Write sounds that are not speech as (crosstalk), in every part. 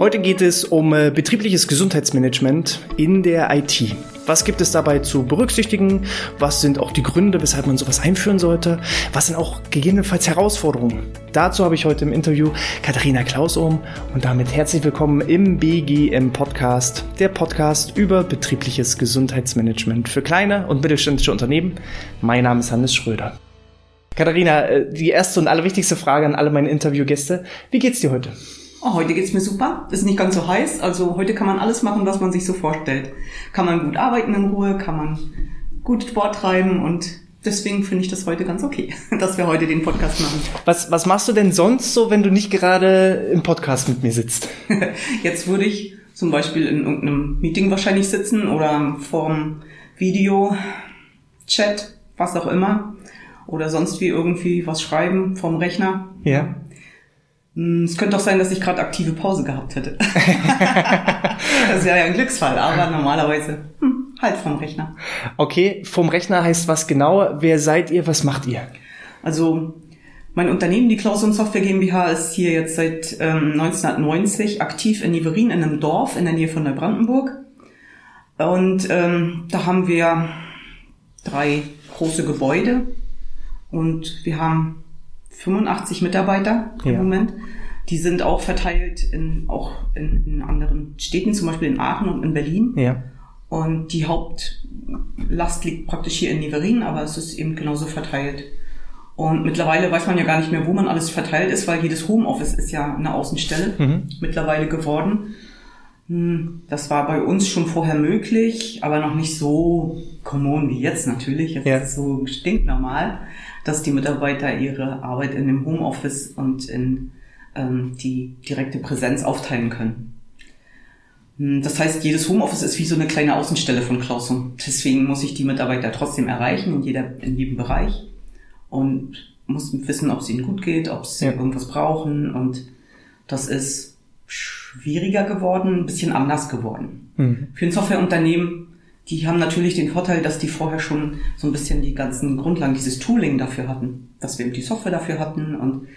Heute geht es um äh, betriebliches Gesundheitsmanagement in der IT. Was gibt es dabei zu berücksichtigen? Was sind auch die Gründe, weshalb man sowas einführen sollte? Was sind auch gegebenenfalls Herausforderungen? Dazu habe ich heute im Interview Katharina Klausohm und damit herzlich willkommen im BGM Podcast, der Podcast über betriebliches Gesundheitsmanagement für kleine und mittelständische Unternehmen. Mein Name ist Hannes Schröder. Katharina, äh, die erste und allerwichtigste Frage an alle meine Interviewgäste. Wie geht's dir heute? Oh, heute geht's mir super. Ist nicht ganz so heiß. Also heute kann man alles machen, was man sich so vorstellt. Kann man gut arbeiten in Ruhe, kann man gut Sport treiben und deswegen finde ich das heute ganz okay, (laughs) dass wir heute den Podcast machen. Was, was machst du denn sonst so, wenn du nicht gerade im Podcast mit mir sitzt? (laughs) Jetzt würde ich zum Beispiel in irgendeinem Meeting wahrscheinlich sitzen oder vorm Video, Chat, was auch immer. Oder sonst wie irgendwie was schreiben vom Rechner. Ja. Hm, es könnte auch sein, dass ich gerade aktive Pause gehabt hätte. (laughs) das wäre ja ein Glücksfall, aber normalerweise hm, halt vom Rechner. Okay, vom Rechner heißt was genau? Wer seid ihr? Was macht ihr? Also mein Unternehmen, die Klaus und Software GmbH, ist hier jetzt seit ähm, 1990 aktiv in Niverin, in einem Dorf in der Nähe von Neubrandenburg. Und ähm, da haben wir drei große Gebäude und wir haben 85 Mitarbeiter im ja. Moment. Die sind auch verteilt in, auch in, in, anderen Städten, zum Beispiel in Aachen und in Berlin. Ja. Und die Hauptlast liegt praktisch hier in Niverin, aber es ist eben genauso verteilt. Und mittlerweile weiß man ja gar nicht mehr, wo man alles verteilt ist, weil jedes Homeoffice ist ja eine Außenstelle mhm. mittlerweile geworden. Hm, das war bei uns schon vorher möglich, aber noch nicht so common wie jetzt natürlich. Jetzt ja. ist es so stinknormal dass die Mitarbeiter ihre Arbeit in dem Homeoffice und in ähm, die direkte Präsenz aufteilen können. Hm, das heißt, jedes Homeoffice ist wie so eine kleine Außenstelle von Klausum. Deswegen muss ich die Mitarbeiter trotzdem erreichen in, jeder, in jedem Bereich und muss wissen, ob es ihnen gut geht, ob sie ja. irgendwas brauchen. Und das ist schwieriger geworden, ein bisschen anders geworden. Mhm. Für ein Softwareunternehmen die haben natürlich den Vorteil, dass die vorher schon so ein bisschen die ganzen Grundlagen, dieses Tooling dafür hatten, dass wir eben die Software dafür hatten und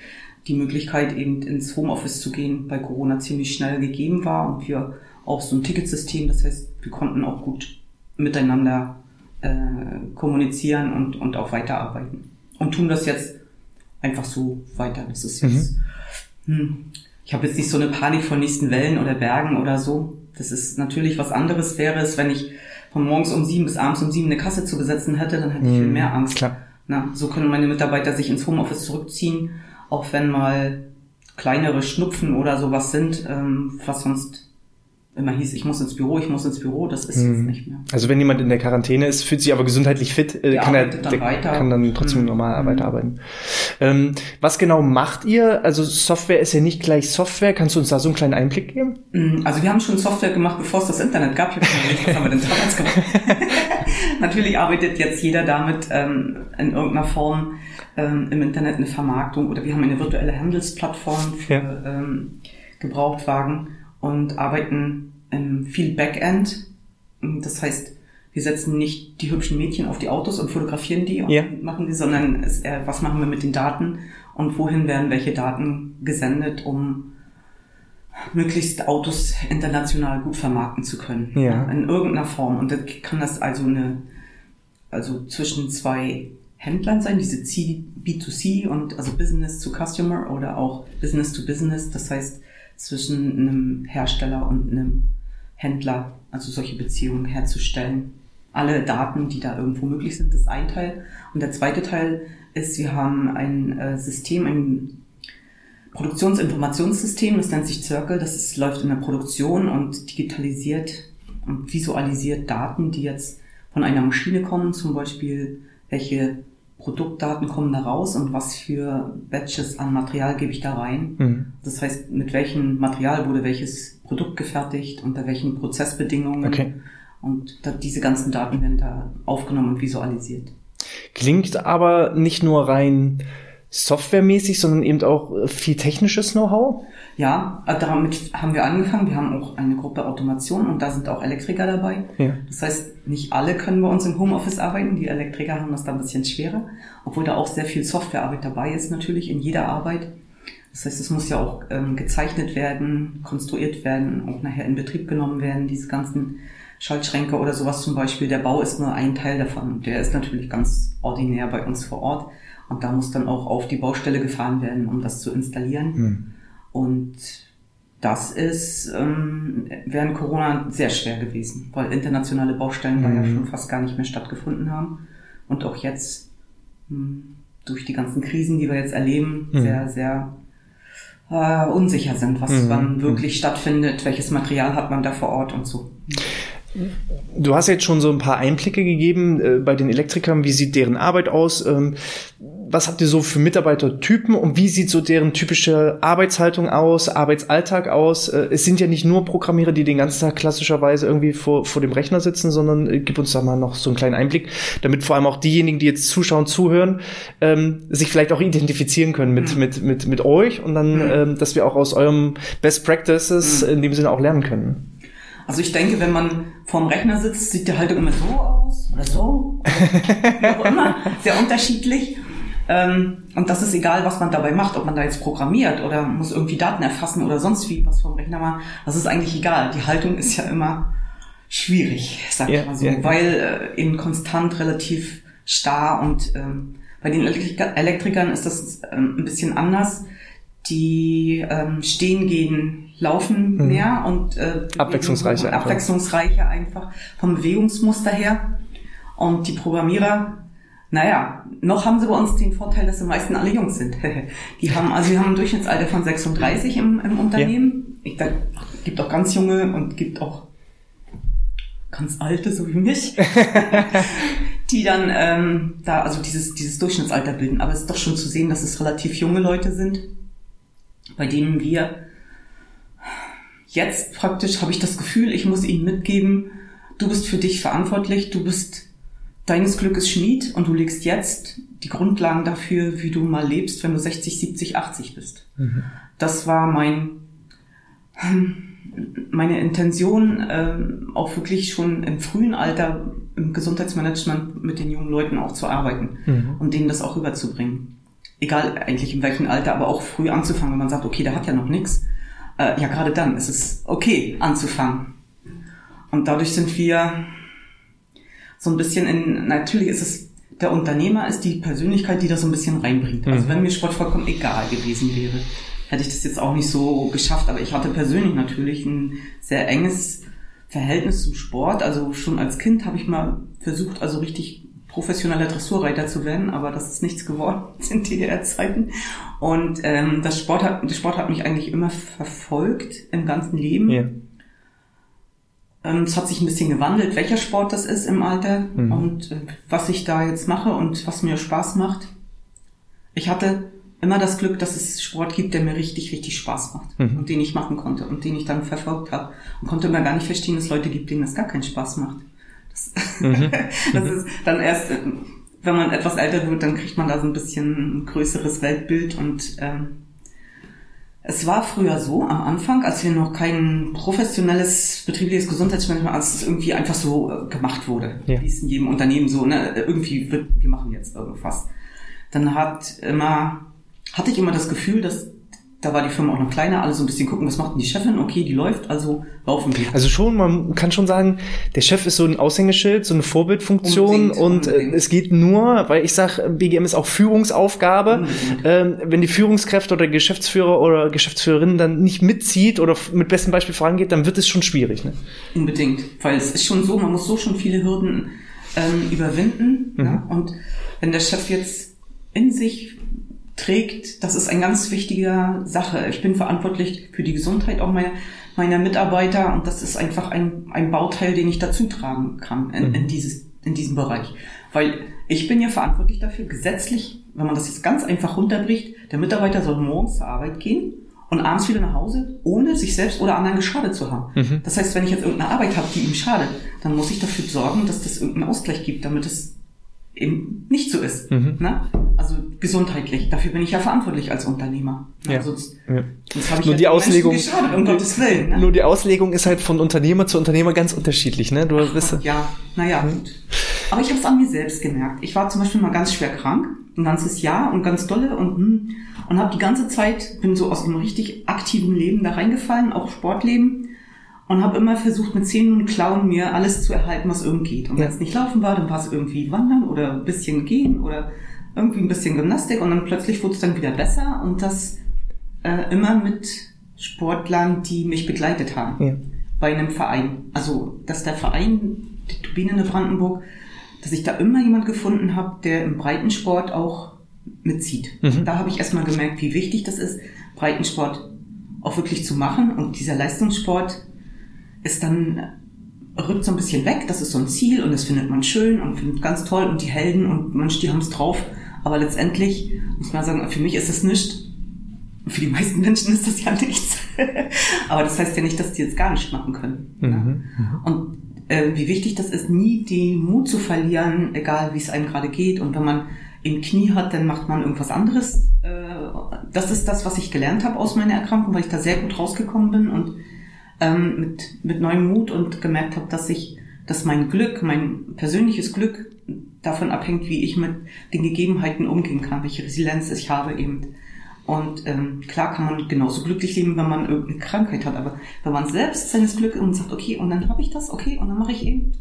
die Möglichkeit eben ins Homeoffice zu gehen bei Corona ziemlich schnell gegeben war und wir auch so ein Ticketsystem, das heißt, wir konnten auch gut miteinander äh, kommunizieren und, und auch weiterarbeiten und tun das jetzt einfach so weiter. Das ist jetzt, mhm. hm, ich habe jetzt nicht so eine Panik vor nächsten Wellen oder Bergen oder so. Das ist natürlich was anderes wäre es, wenn ich von morgens um sieben bis abends um sieben eine Kasse zu besetzen hätte, dann hätte ich viel mhm, mehr Angst. Klar. Na, so können meine Mitarbeiter sich ins Homeoffice zurückziehen, auch wenn mal kleinere Schnupfen oder sowas sind, ähm, was sonst immer hieß, ich muss ins Büro, ich muss ins Büro, das ist hm. jetzt nicht mehr. Also wenn jemand in der Quarantäne ist, fühlt sich aber gesundheitlich fit, äh, kann er dann kann dann trotzdem hm. normal mhm. weiterarbeiten. Ähm, was genau macht ihr? Also Software ist ja nicht gleich Software. Kannst du uns da so einen kleinen Einblick geben? Mhm. Also wir haben schon Software gemacht, bevor es das Internet gab. Ich habe was haben wir denn (laughs) damals gemacht? (laughs) Natürlich arbeitet jetzt jeder damit ähm, in irgendeiner Form ähm, im Internet eine Vermarktung oder wir haben eine virtuelle Handelsplattform für ja. ähm, Gebrauchtwagen und arbeiten ähm, viel Backend. Das heißt, wir setzen nicht die hübschen Mädchen auf die Autos und fotografieren die und ja. machen die, sondern es, äh, was machen wir mit den Daten und wohin werden welche Daten gesendet, um möglichst Autos international gut vermarkten zu können. Ja. In irgendeiner Form. Und da kann das also eine, also zwischen zwei Händlern sein, diese B2C und also Business to Customer oder auch Business to Business. Das heißt, zwischen einem Hersteller und einem Händler, also solche Beziehungen herzustellen. Alle Daten, die da irgendwo möglich sind, ist ein Teil. Und der zweite Teil ist, wir haben ein äh, System, ein Produktionsinformationssystem, das nennt sich Circle, das ist, läuft in der Produktion und digitalisiert und visualisiert Daten, die jetzt von einer Maschine kommen, zum Beispiel welche Produktdaten kommen da raus und was für Batches an Material gebe ich da rein. Mhm. Das heißt, mit welchem Material wurde welches Produkt gefertigt, unter welchen Prozessbedingungen. Okay. Und diese ganzen Daten werden da aufgenommen und visualisiert. Klingt aber nicht nur rein softwaremäßig, sondern eben auch viel technisches Know-how? Ja, äh, damit haben wir angefangen. Wir haben auch eine Gruppe Automation und da sind auch Elektriker dabei. Ja. Das heißt, nicht alle können bei uns im Homeoffice arbeiten. Die Elektriker haben das da ein bisschen schwerer, obwohl da auch sehr viel Softwarearbeit dabei ist natürlich in jeder Arbeit. Das heißt, es muss ja auch ähm, gezeichnet werden, konstruiert werden, auch nachher in Betrieb genommen werden, diese ganzen Schaltschränke oder sowas zum Beispiel. Der Bau ist nur ein Teil davon. Der ist natürlich ganz ordinär bei uns vor Ort. Und da muss dann auch auf die Baustelle gefahren werden, um das zu installieren. Mhm. Und das ist ähm, während Corona sehr schwer gewesen, weil internationale Baustellen mhm. da ja mhm. schon fast gar nicht mehr stattgefunden haben. Und auch jetzt mh, hm, durch die ganzen Krisen, die wir jetzt erleben, mhm. sehr, sehr äh, unsicher sind, was mhm. wann wirklich stattfindet, welches Material hat man da vor Ort und so. Du hast jetzt schon so ein paar Einblicke gegeben äh, bei den Elektrikern. Wie sieht deren Arbeit aus? Ähm, was habt ihr so für Mitarbeitertypen und wie sieht so deren typische Arbeitshaltung aus, Arbeitsalltag aus? Äh, es sind ja nicht nur Programmierer, die den ganzen Tag klassischerweise irgendwie vor, vor dem Rechner sitzen, sondern äh, gib uns da mal noch so einen kleinen Einblick, damit vor allem auch diejenigen, die jetzt zuschauen, zuhören, ähm, sich vielleicht auch identifizieren können mit, mhm. mit, mit, mit euch und dann, mhm. ähm, dass wir auch aus eurem Best Practices mhm. in dem Sinne auch lernen können. Also ich denke, wenn man vorm Rechner sitzt, sieht die Haltung immer so aus oder so. Oder wie auch immer. Sehr unterschiedlich. Ähm, und das ist egal, was man dabei macht, ob man da jetzt programmiert oder muss irgendwie Daten erfassen oder sonst wie was vom Rechner machen. Das ist eigentlich egal. Die Haltung ist ja immer schwierig, sag ich mal so, yeah. weil äh, eben konstant relativ starr und ähm, bei den Elektriker Elektrikern ist das ähm, ein bisschen anders. Die ähm, stehen gehen laufen mhm. mehr und äh, abwechslungsreicher, einfach. abwechslungsreicher einfach vom Bewegungsmuster her. Und die Programmierer, naja, noch haben sie bei uns den Vorteil, dass die meisten alle Jungs sind. (laughs) die haben, also wir haben ein Durchschnittsalter von 36 im, im Unternehmen. Ja. Ich, da gibt auch ganz junge und gibt auch ganz alte, so wie mich, (laughs) die dann ähm, da also dieses, dieses Durchschnittsalter bilden. Aber es ist doch schon zu sehen, dass es relativ junge Leute sind, bei denen wir jetzt praktisch habe ich das Gefühl, ich muss ihnen mitgeben, du bist für dich verantwortlich, du bist deines Glückes Schmied und du legst jetzt die Grundlagen dafür, wie du mal lebst, wenn du 60, 70, 80 bist. Mhm. Das war mein, meine Intention, ähm, auch wirklich schon im frühen Alter im Gesundheitsmanagement mit den jungen Leuten auch zu arbeiten mhm. und denen das auch rüberzubringen. Egal eigentlich in welchem Alter, aber auch früh anzufangen, wenn man sagt, okay, der hat ja noch nichts äh, ja, gerade dann ist es okay anzufangen. Und dadurch sind wir so ein bisschen in, natürlich ist es, der Unternehmer ist die Persönlichkeit, die das so ein bisschen reinbringt. Also mhm. wenn mir Sport vollkommen egal gewesen wäre, hätte ich das jetzt auch nicht so geschafft. Aber ich hatte persönlich natürlich ein sehr enges Verhältnis zum Sport. Also schon als Kind habe ich mal versucht, also richtig professioneller Dressurreiter zu werden, aber das ist nichts geworden (laughs) in DDR-Zeiten. Und ähm, das Sport hat, der Sport hat mich eigentlich immer verfolgt im ganzen Leben. Ja. Ähm, es hat sich ein bisschen gewandelt, welcher Sport das ist im Alter mhm. und äh, was ich da jetzt mache und was mir Spaß macht. Ich hatte immer das Glück, dass es Sport gibt, der mir richtig, richtig Spaß macht mhm. und den ich machen konnte und den ich dann verfolgt habe und konnte immer gar nicht verstehen, dass es Leute gibt, denen das gar keinen Spaß macht. Das, mhm. (laughs) das ist dann erst, wenn man etwas älter wird, dann kriegt man da so ein bisschen ein größeres Weltbild und ähm, es war früher so, am Anfang, als wir noch kein professionelles betriebliches Gesundheitsmanagement, als es irgendwie einfach so äh, gemacht wurde, ja. wie es in jedem Unternehmen so, ne, irgendwie wird, wir machen jetzt irgendwas. Dann hat immer, hatte ich immer das Gefühl, dass da war die Firma auch noch kleiner, alle so ein bisschen gucken, was macht denn die Chefin? Okay, die läuft, also laufen wir. Also schon, man kann schon sagen, der Chef ist so ein Aushängeschild, so eine Vorbildfunktion unbedingt, und äh, unbedingt. es geht nur, weil ich sag, BGM ist auch Führungsaufgabe. Ähm, wenn die Führungskräfte oder Geschäftsführer oder Geschäftsführerin dann nicht mitzieht oder mit bestem Beispiel vorangeht, dann wird es schon schwierig. Ne? Unbedingt, weil es ist schon so, man muss so schon viele Hürden ähm, überwinden. Mhm. Ne? Und wenn der Chef jetzt in sich trägt, das ist eine ganz wichtige Sache. Ich bin verantwortlich für die Gesundheit auch meiner, meiner Mitarbeiter und das ist einfach ein, ein Bauteil, den ich dazu tragen kann in, in, mhm. dieses, in diesem Bereich. Weil ich bin ja verantwortlich dafür, gesetzlich, wenn man das jetzt ganz einfach runterbricht, der Mitarbeiter soll morgens zur Arbeit gehen und abends wieder nach Hause, ohne sich selbst oder anderen geschadet zu haben. Mhm. Das heißt, wenn ich jetzt irgendeine Arbeit habe, die ihm schadet, dann muss ich dafür sorgen, dass das irgendeinen Ausgleich gibt, damit es eben nicht so ist. Mhm. Ne? Also gesundheitlich. Dafür bin ich ja verantwortlich als Unternehmer. Ja. Sonst, ja. sonst habe ich nur ja die Auslegung, geschadet, um Gottes Willen. Ne? Nur die Auslegung ist halt von Unternehmer zu Unternehmer ganz unterschiedlich. Ne? Du Ach, bist, ja, naja, mhm. gut. Aber ich habe es an mir selbst gemerkt. Ich war zum Beispiel mal ganz schwer krank, ein ganzes Jahr und ganz dolle und hm, und habe die ganze Zeit bin so aus einem richtig aktiven Leben da reingefallen, auch Sportleben und habe immer versucht mit Zähnen und Klauen mir alles zu erhalten, was irgendwie geht. Und wenn es nicht laufen war, dann war es irgendwie wandern oder ein bisschen gehen oder irgendwie ein bisschen Gymnastik und dann plötzlich wurde es dann wieder besser und das äh, immer mit Sportlern, die mich begleitet haben ja. bei einem Verein. Also, dass der Verein, die Turbine in Brandenburg, dass ich da immer jemand gefunden habe, der im Breitensport auch mitzieht. Mhm. Da habe ich erstmal gemerkt, wie wichtig das ist, Breitensport auch wirklich zu machen. Und dieser Leistungssport ist dann rückt so ein bisschen weg. Das ist so ein Ziel und das findet man schön und findet ganz toll und die Helden und manche, die haben es drauf. Aber letztendlich muss man sagen, für mich ist es nichts. Für die meisten Menschen ist das ja nichts. (laughs) Aber das heißt ja nicht, dass die jetzt gar nicht machen können. Mhm. Ne? Und äh, wie wichtig das ist, nie den Mut zu verlieren, egal wie es einem gerade geht. Und wenn man im Knie hat, dann macht man irgendwas anderes. Äh, das ist das, was ich gelernt habe aus meiner Erkrankung, weil ich da sehr gut rausgekommen bin und ähm, mit, mit neuem Mut und gemerkt habe, dass ich, dass mein Glück, mein persönliches Glück davon abhängt, wie ich mit den Gegebenheiten umgehen kann, welche Resilienz ich habe eben. Und ähm, klar kann man genauso glücklich leben, wenn man irgendeine Krankheit hat, aber wenn man selbst seines Glück und sagt, okay, und dann habe ich das, okay, und dann mache ich eben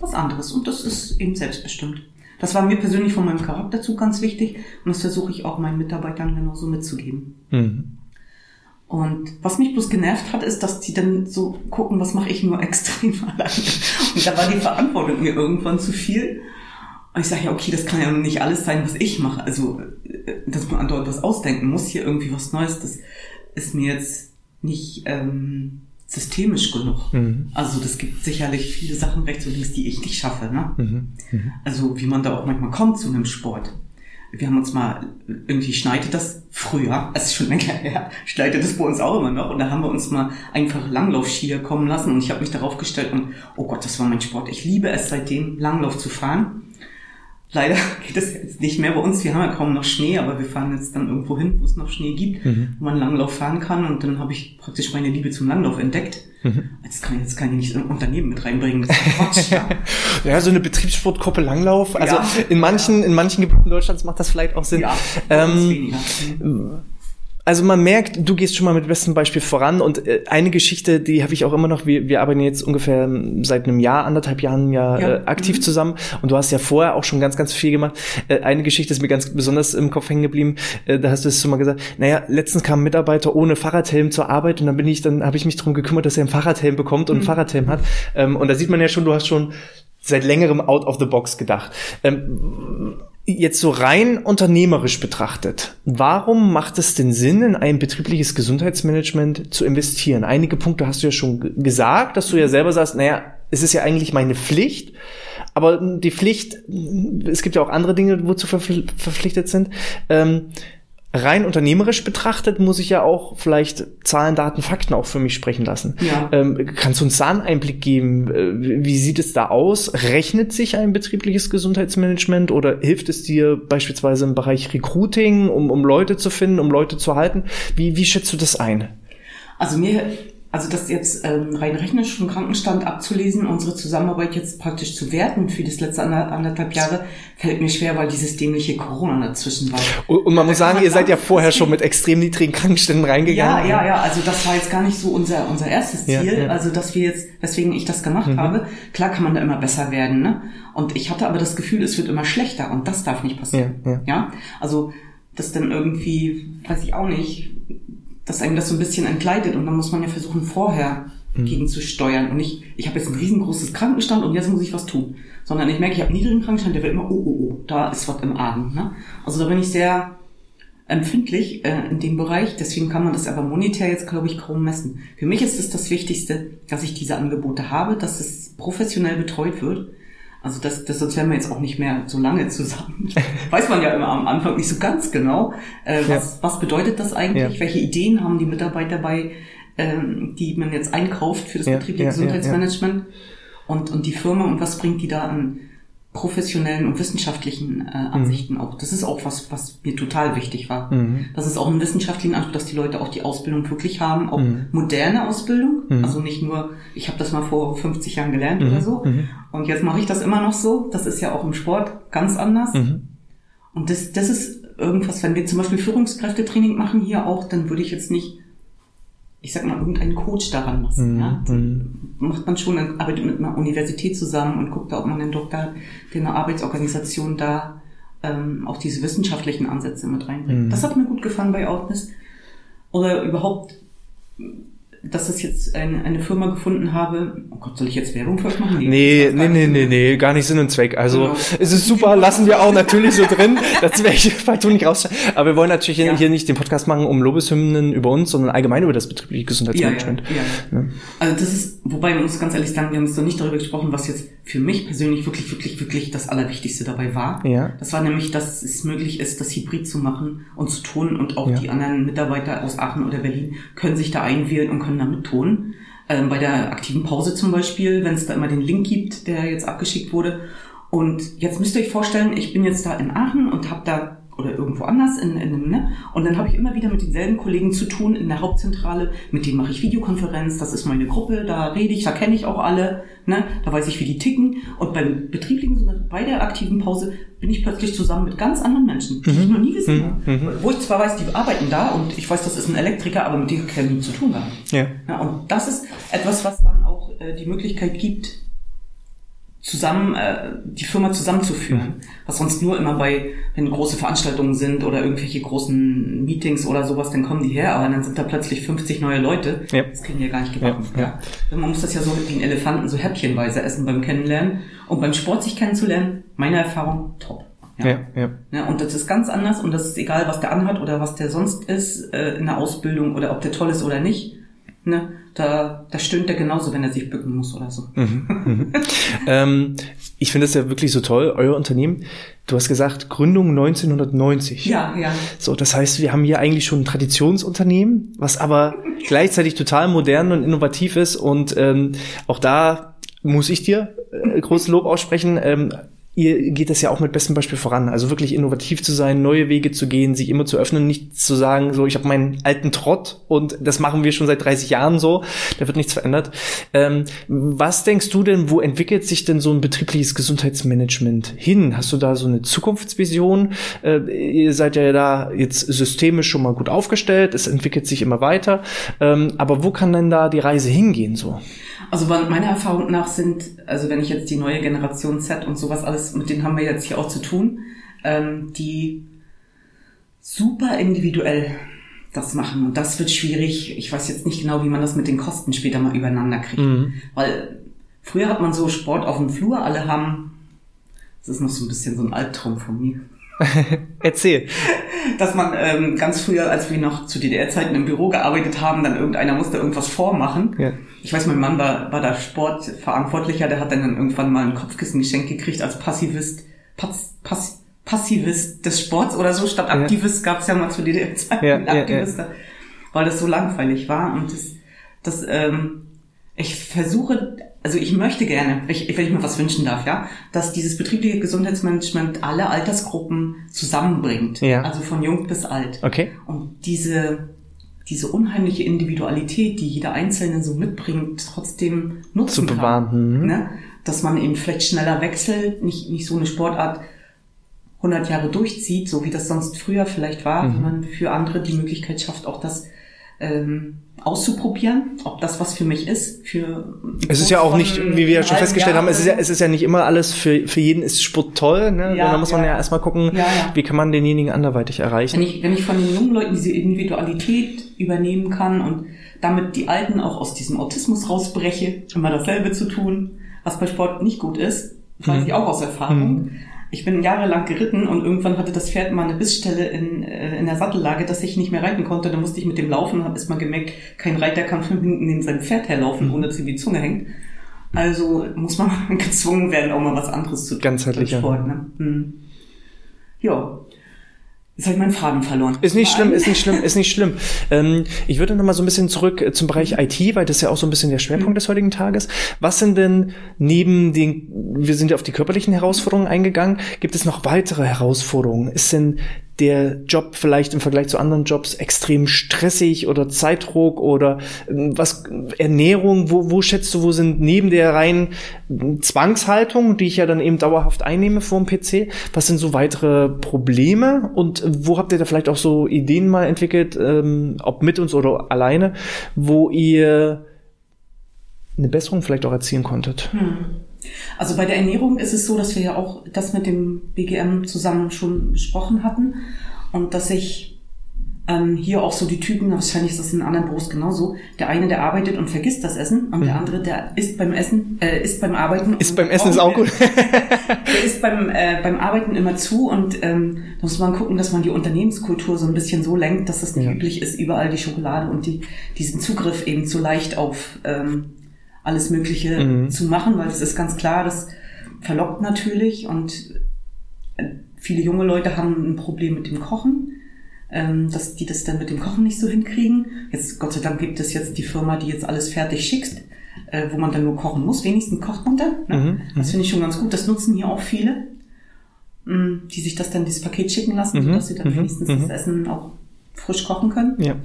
was anderes. Und das ist eben selbstbestimmt. Das war mir persönlich von meinem Charakterzug ganz wichtig und das versuche ich auch meinen Mitarbeitern genauso mitzugeben. Mhm. Und was mich bloß genervt hat, ist, dass die dann so gucken, was mache ich nur (laughs) extrem alleine. Und da war die Verantwortung mir irgendwann zu viel. Und ich sage ja, okay, das kann ja nicht alles sein, was ich mache. Also, äh, dass man andauernd was ausdenken muss, hier irgendwie was Neues, das ist mir jetzt nicht ähm, systemisch genug. Mhm. Also das gibt sicherlich viele Sachen rechts und links, die ich nicht schaffe. Ne? Mhm. Mhm. Also wie man da auch manchmal kommt zu einem Sport. Wir haben uns mal, irgendwie schneidet das früher, es ist schon länger her, schneidet das bei uns auch immer noch. Und da haben wir uns mal einfach Langlaufskier kommen lassen und ich habe mich darauf gestellt und, oh Gott, das war mein Sport. Ich liebe es seitdem, Langlauf zu fahren. Leider (laughs) geht es jetzt nicht mehr bei uns. Wir haben ja kaum noch Schnee, aber wir fahren jetzt dann irgendwo hin, wo es noch Schnee gibt, mhm. wo man Langlauf fahren kann. Und dann habe ich praktisch meine Liebe zum Langlauf entdeckt. Mhm. Jetzt kann ich jetzt kann ich nicht ein Unternehmen mit reinbringen. Das ist Quatsch. (laughs) ja. ja, so eine Betriebssportgruppe Langlauf. Also ja, in manchen in manchen Gebieten Deutschlands macht das vielleicht auch Sinn. Ja, ähm, weniger. Also man merkt, du gehst schon mal mit bestem Beispiel voran und äh, eine Geschichte, die habe ich auch immer noch, wir, wir arbeiten jetzt ungefähr ähm, seit einem Jahr, anderthalb Jahren ja, ja. Äh, aktiv mhm. zusammen und du hast ja vorher auch schon ganz, ganz viel gemacht. Äh, eine Geschichte ist mir ganz besonders im Kopf hängen geblieben, äh, da hast du es schon mal gesagt, naja, letztens kam ein Mitarbeiter ohne Fahrradhelm zur Arbeit und dann bin ich, dann habe ich mich darum gekümmert, dass er einen Fahrradhelm bekommt und einen mhm. Fahrradhelm hat ähm, und da sieht man ja schon, du hast schon seit längerem out of the box gedacht. Ähm, Jetzt so rein unternehmerisch betrachtet, warum macht es den Sinn, in ein betriebliches Gesundheitsmanagement zu investieren? Einige Punkte hast du ja schon gesagt, dass du ja selber sagst, naja, es ist ja eigentlich meine Pflicht, aber die Pflicht, es gibt ja auch andere Dinge, wozu verpflichtet sind. Ähm, rein unternehmerisch betrachtet muss ich ja auch vielleicht Zahlen, Daten, Fakten auch für mich sprechen lassen. Ja. Ähm, kannst du uns da einen Einblick geben? Äh, wie sieht es da aus? Rechnet sich ein betriebliches Gesundheitsmanagement oder hilft es dir beispielsweise im Bereich Recruiting, um, um Leute zu finden, um Leute zu halten? Wie, wie schätzt du das ein? Also mir also das jetzt ähm, rein rechnerisch vom Krankenstand abzulesen, unsere Zusammenarbeit jetzt praktisch zu werten für das letzte anderthalb Jahre, fällt mir schwer, weil dieses dämliche Corona dazwischen war. Und, und man muss sagen, ihr seid ja vorher schon mit extrem niedrigen Krankenständen reingegangen. Ja, ja, ja, also das war jetzt gar nicht so unser, unser erstes Ziel, ja, ja. also dass wir jetzt, weswegen ich das gemacht mhm. habe. Klar kann man da immer besser werden, ne? Und ich hatte aber das Gefühl, es wird immer schlechter und das darf nicht passieren. Ja, ja. ja? Also das dann irgendwie, weiß ich auch nicht, dass einem das so ein bisschen entgleitet und dann muss man ja versuchen, vorher mhm. gegenzusteuern. Und nicht, ich habe jetzt ein riesengroßes Krankenstand und jetzt muss ich was tun. Sondern ich merke, ich habe einen niedrigen Krankenstand, der wird immer, oh, oh, oh, da ist was im Argen. Ne? Also da bin ich sehr empfindlich äh, in dem Bereich. Deswegen kann man das aber monetär jetzt, glaube ich, kaum messen. Für mich ist es das Wichtigste, dass ich diese Angebote habe, dass es professionell betreut wird also das, das sonst wären wir jetzt auch nicht mehr so lange zusammen. (laughs) Weiß man ja immer am Anfang nicht so ganz genau, äh, was, ja. was bedeutet das eigentlich, ja. welche Ideen haben die Mitarbeiter dabei, ähm, die man jetzt einkauft für das ja, betriebliche Gesundheitsmanagement und, und die Firma und was bringt die da an professionellen und wissenschaftlichen äh, Ansichten mhm. auch. Das ist auch was, was mir total wichtig war. Mhm. Das ist auch ein wissenschaftlichen Anspruch, dass die Leute auch die Ausbildung wirklich haben, auch mhm. moderne Ausbildung. Mhm. Also nicht nur, ich habe das mal vor 50 Jahren gelernt oder mhm. so. Mhm. Und jetzt mache ich das immer noch so. Das ist ja auch im Sport ganz anders. Und das, das ist irgendwas, wenn wir zum Beispiel Führungskräftetraining machen hier auch, dann würde ich jetzt nicht ich sag mal, irgendeinen Coach daran lassen. Mhm. Ja? Mhm. Macht man schon, dann arbeitet mit einer Universität zusammen und guckt da, ob man einen Doktor, der eine Arbeitsorganisation da ähm, auch diese wissenschaftlichen Ansätze mit reinbringt. Mhm. Das hat mir gut gefallen bei Outness. Oder überhaupt dass ich jetzt eine, eine Firma gefunden habe. Oh Gott, soll ich jetzt Werbung für euch machen? Nee, nee, nee, nee, nee, gar nicht Sinn und Zweck. Also genau. es ist super, (laughs) lassen wir auch natürlich so drin. Das werde ich (laughs) partout nicht rausstellen. Aber wir wollen natürlich ja. hier nicht den Podcast machen, um Lobeshymnen über uns, sondern allgemein über das betriebliche Gesundheitsmanagement. Ja, ja. Also das ist, wobei man muss ganz ehrlich sagen, wir haben jetzt noch nicht darüber gesprochen, was jetzt für mich persönlich wirklich, wirklich, wirklich das Allerwichtigste dabei war. Ja. Das war nämlich, dass es möglich ist, das Hybrid zu machen und zu tun und auch die anderen Mitarbeiter aus Aachen oder Berlin können sich da einwählen und können damit tun. Ähm, bei der aktiven Pause zum Beispiel, wenn es da immer den Link gibt, der jetzt abgeschickt wurde. Und jetzt müsst ihr euch vorstellen, ich bin jetzt da in Aachen und habe da oder irgendwo anders in, in einem, ne? Und dann habe ich immer wieder mit denselben Kollegen zu tun in der Hauptzentrale, mit denen mache ich Videokonferenz, das ist meine Gruppe, da rede ich, da kenne ich auch alle, ne? Da weiß ich, wie die ticken. Und beim betrieblichen, bei der aktiven Pause bin ich plötzlich zusammen mit ganz anderen Menschen, die mhm. ich noch nie gesehen mhm. habe. Mhm. Wo ich zwar weiß, die arbeiten da und ich weiß, das ist ein Elektriker, aber mit denen kann ich nie zu tun haben. Ja. ja. Und das ist etwas, was dann auch äh, die Möglichkeit gibt, zusammen äh, die Firma zusammenzuführen. Mhm. Was sonst nur immer bei, wenn große Veranstaltungen sind oder irgendwelche großen Meetings oder sowas, dann kommen die her, aber dann sind da plötzlich 50 neue Leute. Ja. Das kriegen die ja gar nicht gebacken. Ja, ja. ja. Man muss das ja so wie ein Elefanten so häppchenweise essen beim Kennenlernen. Und beim Sport sich kennenzulernen, meine Erfahrung, top. Ja. Ja, ja. ja, und das ist ganz anders und das ist egal, was der anhat oder was der sonst ist äh, in der Ausbildung oder ob der toll ist oder nicht. Ne? Da, da stöhnt er genauso, wenn er sich bücken muss oder so. Mhm, mhm. (laughs) ähm, ich finde es ja wirklich so toll, euer Unternehmen. Du hast gesagt, Gründung 1990. Ja, ja. So, das heißt, wir haben hier eigentlich schon ein Traditionsunternehmen, was aber gleichzeitig total modern und innovativ ist. Und ähm, auch da muss ich dir äh, großes Lob aussprechen. Ähm, ihr geht das ja auch mit bestem Beispiel voran. Also wirklich innovativ zu sein, neue Wege zu gehen, sich immer zu öffnen, nicht zu sagen, so ich habe meinen alten Trott und das machen wir schon seit 30 Jahren so, da wird nichts verändert. Ähm, was denkst du denn, wo entwickelt sich denn so ein betriebliches Gesundheitsmanagement hin? Hast du da so eine Zukunftsvision? Äh, ihr seid ja da jetzt systemisch schon mal gut aufgestellt, es entwickelt sich immer weiter, ähm, aber wo kann denn da die Reise hingehen so? Also meiner Erfahrung nach sind, also wenn ich jetzt die neue Generation Z und sowas alles, mit denen haben wir jetzt hier auch zu tun, ähm, die super individuell das machen. Und das wird schwierig. Ich weiß jetzt nicht genau, wie man das mit den Kosten später mal übereinander kriegt. Mhm. Weil früher hat man so Sport auf dem Flur, alle haben, das ist noch so ein bisschen so ein Albtraum von mir. (laughs) Erzähl. Dass man ähm, ganz früher, als wir noch zu DDR-Zeiten im Büro gearbeitet haben, dann irgendeiner musste irgendwas vormachen. Ja. Ich weiß, mein Mann war, war da Sportverantwortlicher, der hat dann irgendwann mal ein Kopfkissen geschenkt gekriegt als Passivist, Pass, Pass, Passivist des Sports oder so, statt Aktivist ja. gab es ja mal zu DDR-Zeiten ja, Aktivist, ja, weil das so langweilig war und das, das ähm, ich versuche also ich möchte gerne, ich, wenn ich mir was wünschen darf, ja, dass dieses betriebliche Gesundheitsmanagement alle Altersgruppen zusammenbringt. Ja. Also von jung bis alt. Okay. Und diese, diese unheimliche Individualität, die jeder Einzelne so mitbringt, trotzdem nutzen Zu bewahren. kann. Mhm. Ne? Dass man eben vielleicht schneller wechselt, nicht, nicht so eine Sportart 100 Jahre durchzieht, so wie das sonst früher vielleicht war, mhm. sondern für andere die Möglichkeit schafft, auch das ähm, auszuprobieren, ob das was für mich ist. Für es ist ja auch nicht, wie wir ja schon festgestellt Jahr haben, es ist ja, es ist ja nicht immer alles für, für jeden ist Sport toll. Ne? Ja, da muss man ja, erstmal gucken, ja, wie kann man denjenigen anderweitig erreichen. Wenn ich, wenn ich von den jungen Leuten diese Individualität übernehmen kann und damit die Alten auch aus diesem Autismus rausbreche, immer dasselbe zu tun, was bei Sport nicht gut ist, weiß mhm. ich auch aus Erfahrung. Mhm ich bin jahrelang geritten und irgendwann hatte das Pferd mal eine Bissstelle in, äh, in der Sattellage, dass ich nicht mehr reiten konnte. Da musste ich mit dem laufen, habe erst mal gemerkt, kein Reiter kann fünf Minuten neben seinem Pferd herlaufen, ohne dass ihm die Zunge hängt. Also muss man (laughs) gezwungen werden, auch mal was anderes zu tun. Ganzheitlicher. Sport, ne? Hm. Ja. Jetzt habe ich meinen Faden verloren. Ist nicht schlimm, ist nicht schlimm, ist nicht schlimm. Ähm, ich würde noch mal so ein bisschen zurück äh, zum Bereich IT, weil das ist ja auch so ein bisschen der Schwerpunkt mhm. des heutigen Tages. Was sind denn neben den, wir sind ja auf die körperlichen Herausforderungen eingegangen, gibt es noch weitere Herausforderungen? Ist denn der Job vielleicht im Vergleich zu anderen Jobs extrem stressig oder Zeitdruck oder ähm, was Ernährung, wo, wo schätzt du, wo sind neben der reinen Zwangshaltung, die ich ja dann eben dauerhaft einnehme vor dem PC, was sind so weitere Probleme und wo habt ihr da vielleicht auch so Ideen mal entwickelt, ähm, ob mit uns oder alleine, wo ihr eine Besserung vielleicht auch erzielen konntet? Hm. Also bei der Ernährung ist es so, dass wir ja auch das mit dem BGM zusammen schon besprochen hatten und dass ich ähm, hier auch so die Typen, wahrscheinlich ist das in anderen Büros genauso, der eine, der arbeitet und vergisst das Essen und mhm. der andere, der isst beim Essen, äh, isst beim Arbeiten. Ist beim Essen ist auch gut. (laughs) der isst beim, äh, beim Arbeiten immer zu und ähm, da muss man gucken, dass man die Unternehmenskultur so ein bisschen so lenkt, dass das nicht ja. üblich ist, überall die Schokolade und die, diesen Zugriff eben zu leicht auf ähm, alles Mögliche mhm. zu machen, weil das ist ganz klar, das verlockt natürlich und äh, viele junge Leute haben ein Problem mit dem Kochen, ähm, dass die das dann mit dem Kochen nicht so hinkriegen. Jetzt, Gott sei Dank gibt es jetzt die Firma, die jetzt alles fertig schickt, äh, wo man dann nur kochen muss. Wenigstens kocht man dann. Ne? Mhm. Das finde ich schon ganz gut. Das nutzen hier auch viele, mm, die sich das dann dieses Paket schicken lassen, mhm. dass sie dann mhm. wenigstens das mhm. Essen auch frisch kochen können. Ja.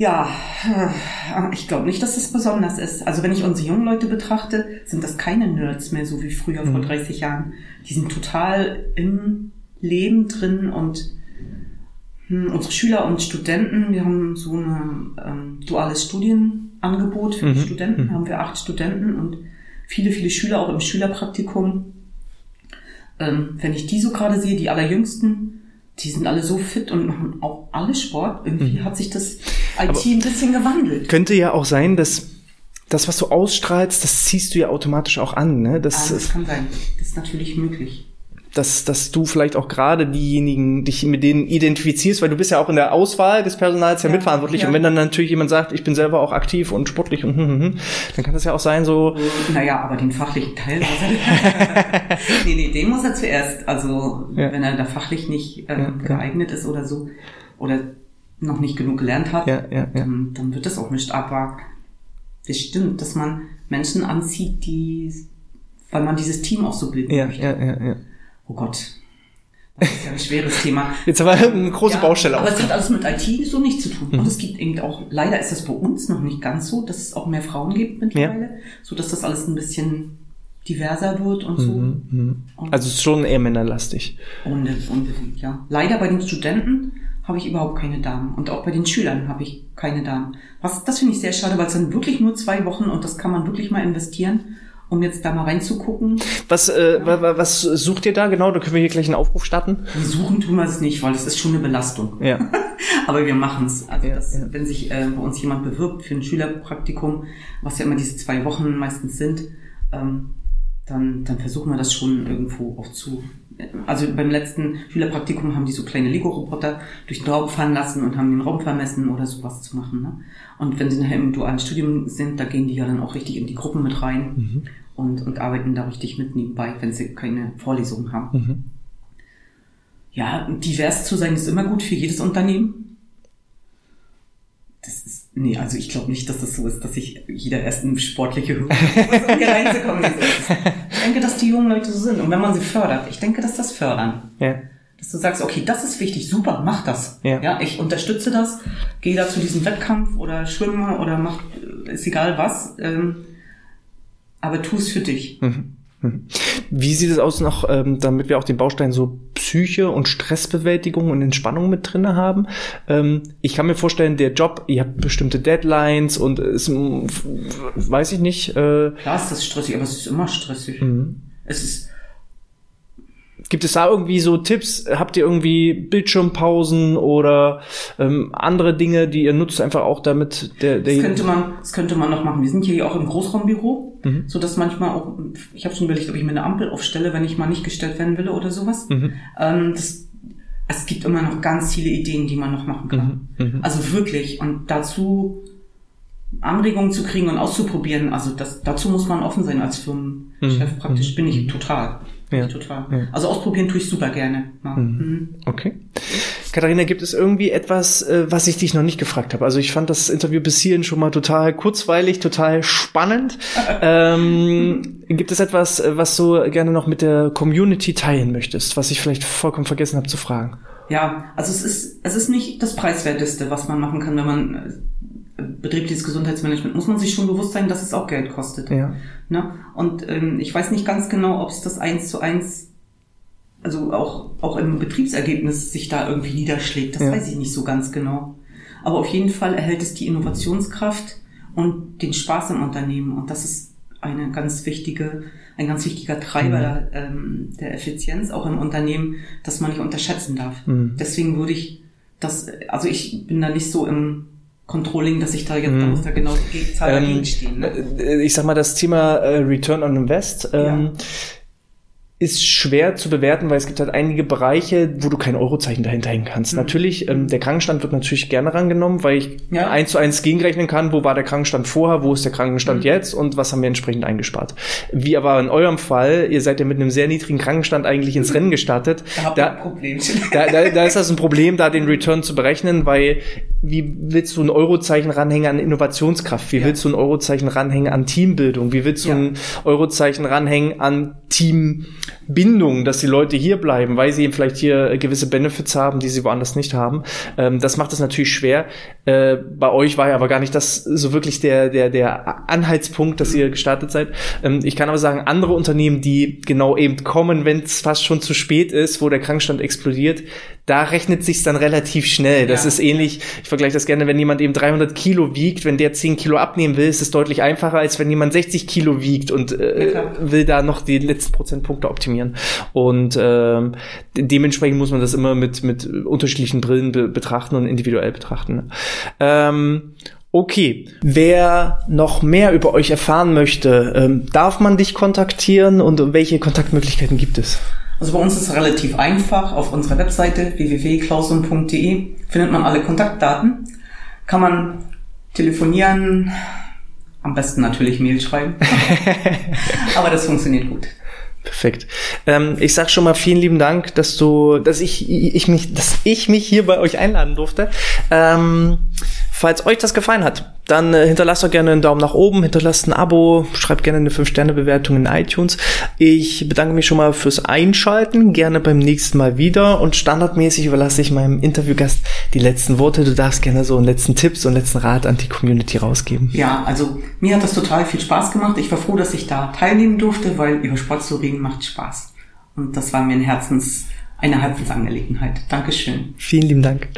Ja, äh, ich glaube nicht, dass das besonders ist. Also wenn ich unsere jungen Leute betrachte, sind das keine Nerds mehr, so wie früher mhm. vor 30 Jahren. Die sind total im Leben drin und hm, unsere Schüler und Studenten, wir haben so ein ähm, duales Studienangebot für mhm. die Studenten, mhm. haben wir acht Studenten und viele, viele Schüler auch im Schülerpraktikum. Ähm, wenn ich die so gerade sehe, die allerjüngsten, die sind alle so fit und machen auch alle Sport. Irgendwie mhm. hat sich das IT Aber ein bisschen gewandelt. Könnte ja auch sein, dass das, was du ausstrahlst, das ziehst du ja automatisch auch an. Ne? Das, ah, das kann sein. Das ist natürlich möglich dass, dass du vielleicht auch gerade diejenigen dich mit denen identifizierst, weil du bist ja auch in der Auswahl des Personals ja, ja mitverantwortlich. Ja. Und wenn dann natürlich jemand sagt, ich bin selber auch aktiv und sportlich und hm, hm, hm, dann kann das ja auch sein, so. Naja, aber den fachlichen Teil muss er. (laughs) nee, nee, den muss er zuerst. Also ja. wenn er da fachlich nicht ähm, geeignet ist oder so, oder noch nicht genug gelernt hat. Dann, dann wird das auch nicht. Aber es stimmt, dass man Menschen anzieht, die weil man dieses Team auch so bilden ja, möchte. Ja, ja, ja oh Gott, das ist ja ein schweres (laughs) Thema. Jetzt aber eine große ja, Baustelle Aber es hat alles mit IT so nichts zu tun. Mhm. Und es gibt eben auch, leider ist das bei uns noch nicht ganz so, dass es auch mehr Frauen gibt mittlerweile, ja. so dass das alles ein bisschen diverser wird und so. Mhm, mhm. also es ist schon eher männerlastig. Unbedingt, ja. Leider bei den Studenten habe ich überhaupt keine Damen. Und auch bei den Schülern habe ich keine Damen. Was, das finde ich sehr schade, weil es sind wirklich nur zwei Wochen und das kann man wirklich mal investieren um jetzt da mal reinzugucken. Was, äh, ja. was sucht ihr da genau? Da können wir hier gleich einen Aufruf starten. suchen tun wir es nicht, weil das ist schon eine Belastung. Ja. (laughs) Aber wir machen es. Also ja, das, ja. wenn sich äh, bei uns jemand bewirbt für ein Schülerpraktikum, was ja immer diese zwei Wochen meistens sind, ähm, dann, dann versuchen wir das schon irgendwo auch zu. Also beim letzten Schülerpraktikum haben die so kleine Lego-Roboter durch den Raum fahren lassen und haben den Raum vermessen oder sowas zu machen. Ne? Und wenn sie nachher im dualen Studium sind, da gehen die ja dann auch richtig in die Gruppen mit rein mhm. Und, und arbeiten da richtig mit nebenbei, wenn sie keine Vorlesungen haben. Mhm. Ja, divers zu sein ist immer gut für jedes Unternehmen. Das ist Nee, also ich glaube nicht, dass das so ist, dass ich jeder erst eine sportliche Hürde muss, (laughs) um hier reinzukommen. Ich denke, dass die jungen Leute so sind. Und wenn man sie fördert, ich denke, dass das fördern. Ja. Dass du sagst, okay, das ist wichtig, super, mach das. Ja. ja ich unterstütze das, gehe da zu diesem Wettkampf oder schwimme oder mach, ist egal was, ähm, aber tu es für dich. Mhm. Wie sieht es aus noch, ähm, damit wir auch den Baustein so Psyche und Stressbewältigung und Entspannung mit drinne haben? Ähm, ich kann mir vorstellen, der Job, ihr habt bestimmte Deadlines und es, weiß ich nicht. Äh, Klar ist das stressig, aber es ist immer stressig. Mhm. Es ist Gibt es da irgendwie so Tipps? Habt ihr irgendwie Bildschirmpausen oder ähm, andere Dinge, die ihr nutzt, einfach auch damit der, der das könnte man, das könnte man noch machen. Wir sind hier auch im Großraumbüro, mhm. so dass manchmal auch, ich habe schon überlegt, ob ich mir eine Ampel aufstelle, wenn ich mal nicht gestellt werden will oder sowas. Mhm. Ähm, das, es gibt immer noch ganz viele Ideen, die man noch machen kann. Mhm. mhm. Also wirklich. Und dazu Anregungen zu kriegen und auszuprobieren, also das, dazu muss man offen sein als Firmenchef. Mhm. Praktisch bin ich mhm. total. Ja. Total. Ja. Also ausprobieren tue ich super gerne. Ja. Mhm. mhm. Okay. Katharina, gibt es irgendwie etwas, äh, was ich dich noch nicht gefragt habe? Also ich fand das Interview bis hierhin schon mal total kurzweilig, total spannend. (laughs) ähm, gibt es etwas, äh, was du gerne noch mit der Community teilen möchtest, was ich vielleicht vollkommen vergessen habe zu fragen? Ja, also es ist, es ist nicht das Preiswerteste, was man machen kann, wenn man äh, betriebliches Gesundheitsmanagement, muss man sich schon bewusst sein, dass es auch Geld kostet. Ja. Ne? Und ähm, ich weiß nicht ganz genau, ob es das eins zu eins, also auch, auch im Betriebsergebnis sich da irgendwie niederschlägt. Das ja. weiß ich nicht so ganz genau. Aber auf jeden Fall erhält es die Innovationskraft und den Spaß im Unternehmen. Und das ist eine ganz wichtige, ein ganz wichtiger Treiber mhm. ähm, der Effizienz auch im Unternehmen, dass man nicht unterschätzen darf. Mhm. Deswegen würde ich das, also ich bin da nicht so im Controlling, dass ich da jetzt, mhm. da muss da genau die Zahl ähm, stehen. Ne? Äh, ich sag mal, das Thema äh, Return on Invest, ähm, ja ist schwer zu bewerten, weil es gibt halt einige Bereiche, wo du kein Eurozeichen dahinter hängen kannst. Mhm. Natürlich, ähm, der Krankenstand wird natürlich gerne rangenommen, weil ich ja. eins zu eins gegenrechnen kann, wo war der Krankenstand vorher, wo ist der Krankenstand mhm. jetzt und was haben wir entsprechend eingespart. Wie aber in eurem Fall, ihr seid ja mit einem sehr niedrigen Krankenstand eigentlich ins Rennen gestartet. Da, da, (laughs) da, da, da ist das ein Problem, da den Return zu berechnen, weil wie willst du ein Eurozeichen ranhängen an Innovationskraft? Wie ja. willst du ein Eurozeichen ranhängen an Teambildung? Wie willst du ja. ein Eurozeichen ranhängen an Team Bindung, dass die Leute hier bleiben, weil sie eben vielleicht hier gewisse Benefits haben, die sie woanders nicht haben. Ähm, das macht es natürlich schwer. Äh, bei euch war ja aber gar nicht das so wirklich der, der, der Anhaltspunkt, dass ihr gestartet seid. Ähm, ich kann aber sagen, andere Unternehmen, die genau eben kommen, wenn es fast schon zu spät ist, wo der Krankstand explodiert, da rechnet sich's dann relativ schnell. Das ja. ist ähnlich, ich vergleiche das gerne, wenn jemand eben 300 Kilo wiegt, wenn der 10 Kilo abnehmen will, ist es deutlich einfacher, als wenn jemand 60 Kilo wiegt und äh, will da noch die letzten Prozentpunkte optimieren. Und äh, dementsprechend muss man das immer mit, mit unterschiedlichen Brillen be betrachten und individuell betrachten. Ähm, Okay, wer noch mehr über euch erfahren möchte, ähm, darf man dich kontaktieren und welche Kontaktmöglichkeiten gibt es? Also bei uns ist es relativ einfach. Auf unserer Webseite www.klausum.de findet man alle Kontaktdaten. Kann man telefonieren, am besten natürlich Mail schreiben. (laughs) Aber das funktioniert gut. Perfekt. Ähm, ich sag schon mal vielen lieben Dank, dass du, dass ich, ich mich, dass ich mich hier bei euch einladen durfte. Ähm, Falls euch das gefallen hat, dann äh, hinterlasst doch gerne einen Daumen nach oben, hinterlasst ein Abo, schreibt gerne eine 5-Sterne-Bewertung in iTunes. Ich bedanke mich schon mal fürs Einschalten, gerne beim nächsten Mal wieder und standardmäßig überlasse ich meinem Interviewgast die letzten Worte. Du darfst gerne so einen letzten Tipp, so einen letzten Rat an die Community rausgeben. Ja, also mir hat das total viel Spaß gemacht. Ich war froh, dass ich da teilnehmen durfte, weil über Sport zu reden macht Spaß. Und das war mir ein Herzens, eine Herzensangelegenheit. Dankeschön. Vielen lieben Dank.